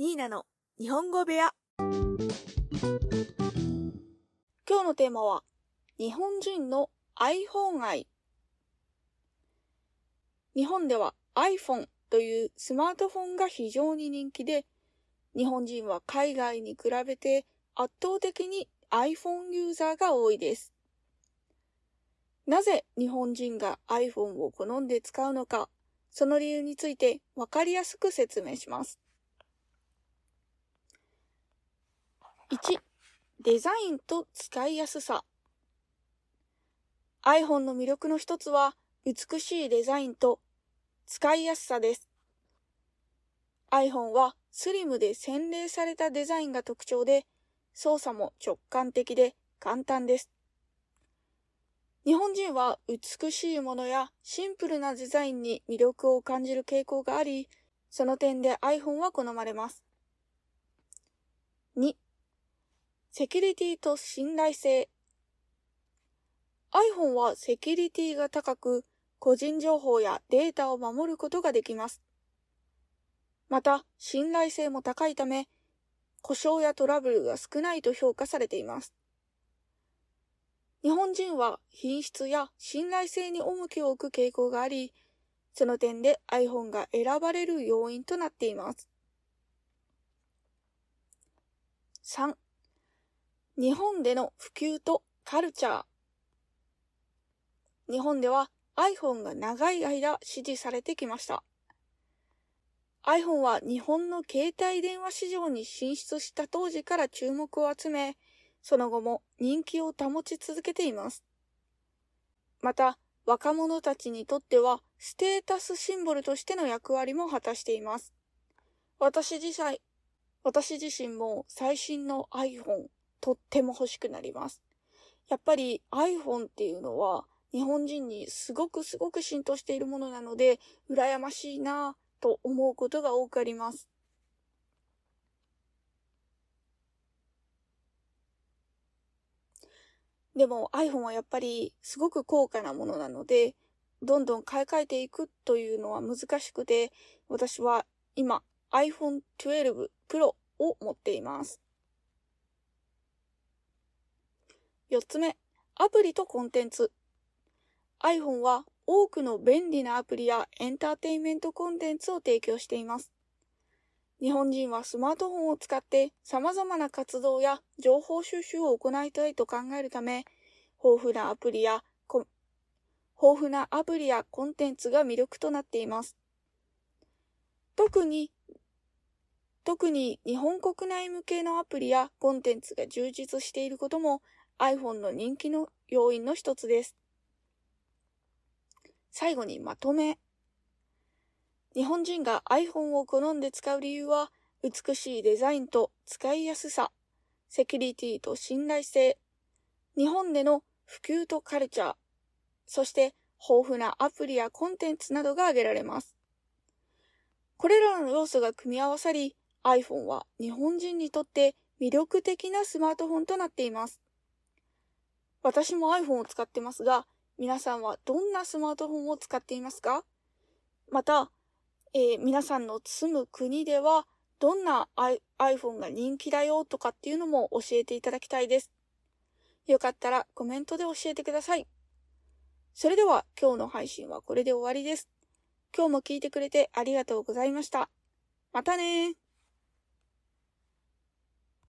ニーナの日本語部屋。今日のテーマは日本人の iPhone 愛。日本では iPhone というスマートフォンが非常に人気で日本人は海外に比べて圧倒的に iPhone ユーザーが多いです。なぜ日本人が iPhone を好んで使うのかその理由についてわかりやすく説明します。1、デザインと使いやすさ。iPhone の魅力の一つは美しいデザインと使いやすさです。iPhone はスリムで洗練されたデザインが特徴で操作も直感的で簡単です。日本人は美しいものやシンプルなデザインに魅力を感じる傾向があり、その点で iPhone は好まれます。2、セキュリティと信頼性。iPhone はセキュリティが高く、個人情報やデータを守ることができます。また、信頼性も高いため、故障やトラブルが少ないと評価されています。日本人は品質や信頼性に重きを置く傾向があり、その点で iPhone が選ばれる要因となっています。3日本での普及とカルチャー。日本では iPhone が長い間支持されてきました。iPhone は日本の携帯電話市場に進出した当時から注目を集め、その後も人気を保ち続けています。また、若者たちにとってはステータスシンボルとしての役割も果たしています。私自身、私自身も最新の iPhone とっても欲しくなります。やっぱり iPhone っていうのは日本人にすごくすごく浸透しているものなので、羨ましいなぁと思うことが多くあります。でも iPhone はやっぱりすごく高価なものなので、どんどん買い替えていくというのは難しくて、私は今 iPhone 12 Pro を持っています。4つ目、アプリとコンテンツ。iPhone は多くの便利なアプリやエンターテインメントコンテンツを提供しています。日本人はスマートフォンを使って様々な活動や情報収集を行いたいと考えるため、豊富なアプリや豊富なアプリやコンテンツが魅力となっています。特に特に日本国内向けのアプリやコンテンツが充実していることも iPhone の人気の要因の一つです。最後にまとめ。日本人が iPhone を好んで使う理由は、美しいデザインと使いやすさ、セキュリティと信頼性、日本での普及とカルチャー、そして豊富なアプリやコンテンツなどが挙げられます。これらの要素が組み合わさり、iPhone は日本人にとって魅力的なスマートフォンとなっています。私も iPhone を使ってますが、皆さんはどんなスマートフォンを使っていますか？また、えー、皆さんの住む国ではどんな iPhone が人気だよとかっていうのも教えていただきたいです。よかったらコメントで教えてください。それでは今日の配信はこれで終わりです。今日も聞いてくれてありがとうございました。またね